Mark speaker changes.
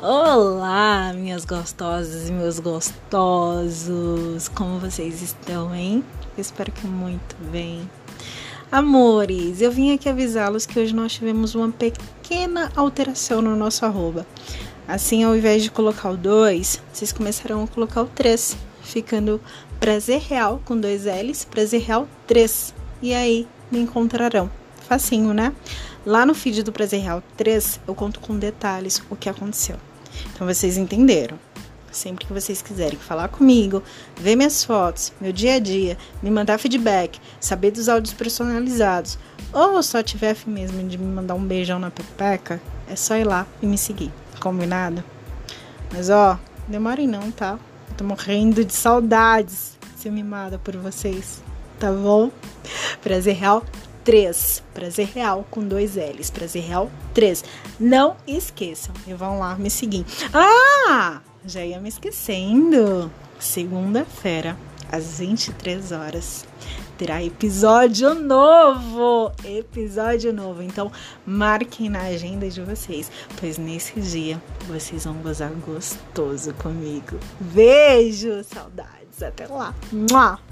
Speaker 1: Olá, minhas gostosas e meus gostosos! Como vocês estão, hein? Espero que muito bem. Amores, eu vim aqui avisá-los que hoje nós tivemos uma pequena alteração no nosso arroba. Assim, ao invés de colocar o 2, vocês começarão a colocar o 3, ficando prazer real com dois L's, prazer real 3. E aí me encontrarão. Facinho, né? Lá no feed do Prazer Real 3, eu conto com detalhes o que aconteceu. Então vocês entenderam. Sempre que vocês quiserem falar comigo, ver minhas fotos, meu dia a dia, me mandar feedback, saber dos áudios personalizados, ou só tiver fim mesmo de me mandar um beijão na pepeca, é só ir lá e me seguir. Combinado? Mas ó, demorem não, tá? Eu tô morrendo de saudades de ser mimada por vocês, tá bom? Prazer real 3. Prazer Real com dois L's. Prazer Real 3. Não esqueçam e vão lá me seguir. Ah! Já ia me esquecendo. Segunda-feira, às 23 horas, terá episódio novo. Episódio novo. Então, marquem na agenda de vocês, pois nesse dia vocês vão gozar gostoso comigo. Beijo, saudades. Até lá. Mua!